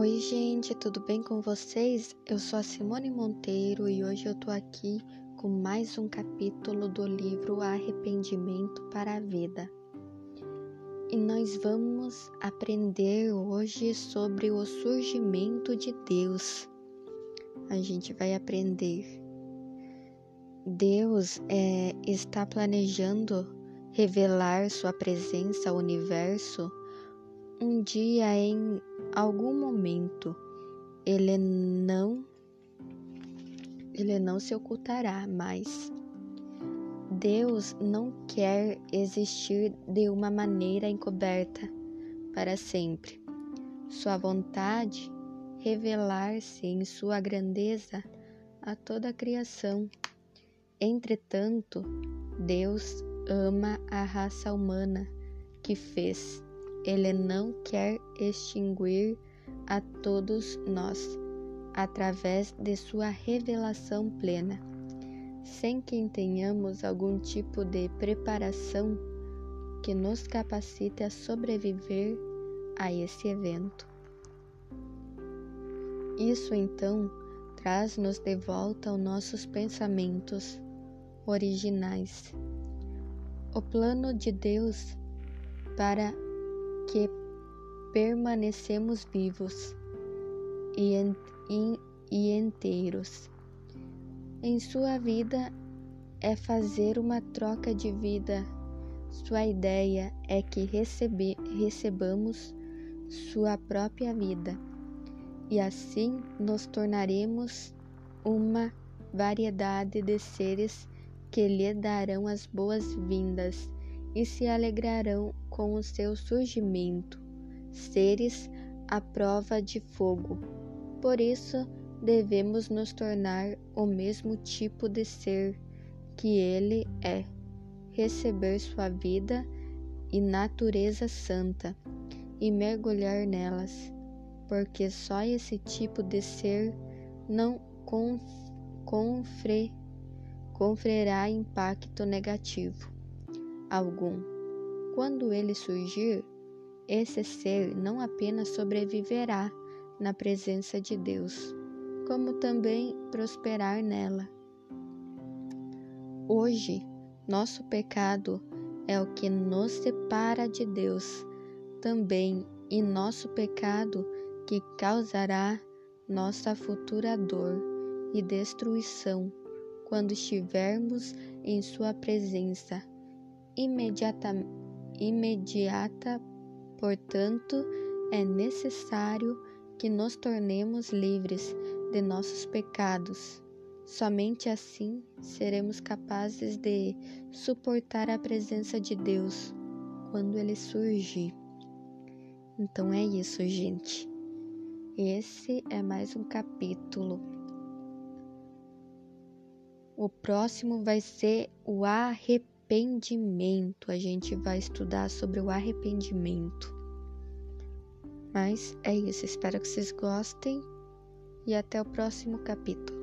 Oi, gente, tudo bem com vocês? Eu sou a Simone Monteiro e hoje eu tô aqui com mais um capítulo do livro Arrependimento para a Vida. E nós vamos aprender hoje sobre o surgimento de Deus. A gente vai aprender. Deus é, está planejando revelar sua presença ao universo um dia em algum momento ele não ele não se ocultará mais. Deus não quer existir de uma maneira encoberta para sempre. Sua vontade revelar-se em sua grandeza a toda a criação. Entretanto, Deus ama a raça humana que fez ele não quer extinguir a todos nós através de sua revelação plena, sem que tenhamos algum tipo de preparação que nos capacite a sobreviver a esse evento. Isso então traz-nos de volta aos nossos pensamentos originais. O plano de Deus para que permanecemos vivos e, e, inteiros. Em sua vida é fazer uma troca de vida. Sua ideia é que recebe, recebamos sua própria vida e assim nos tornaremos uma variedade de seres que lhe darão as boas-vindas e se alegrarão com o seu surgimento, seres à prova de fogo. Por isso, devemos nos tornar o mesmo tipo de ser que ele é, receber sua vida e natureza santa e mergulhar nelas, porque só esse tipo de ser não confre, conferirá impacto negativo algum. Quando ele surgir, esse ser não apenas sobreviverá na presença de Deus, como também prosperar nela. Hoje, nosso pecado é o que nos separa de Deus, também e nosso pecado que causará nossa futura dor e destruição quando estivermos em Sua presença imediata, imediata, portanto, é necessário que nos tornemos livres de nossos pecados. Somente assim seremos capazes de suportar a presença de Deus quando ele surgir. Então é isso, gente. Esse é mais um capítulo. O próximo vai ser o arrependimento arrependimento. A gente vai estudar sobre o arrependimento. Mas é isso, espero que vocês gostem e até o próximo capítulo.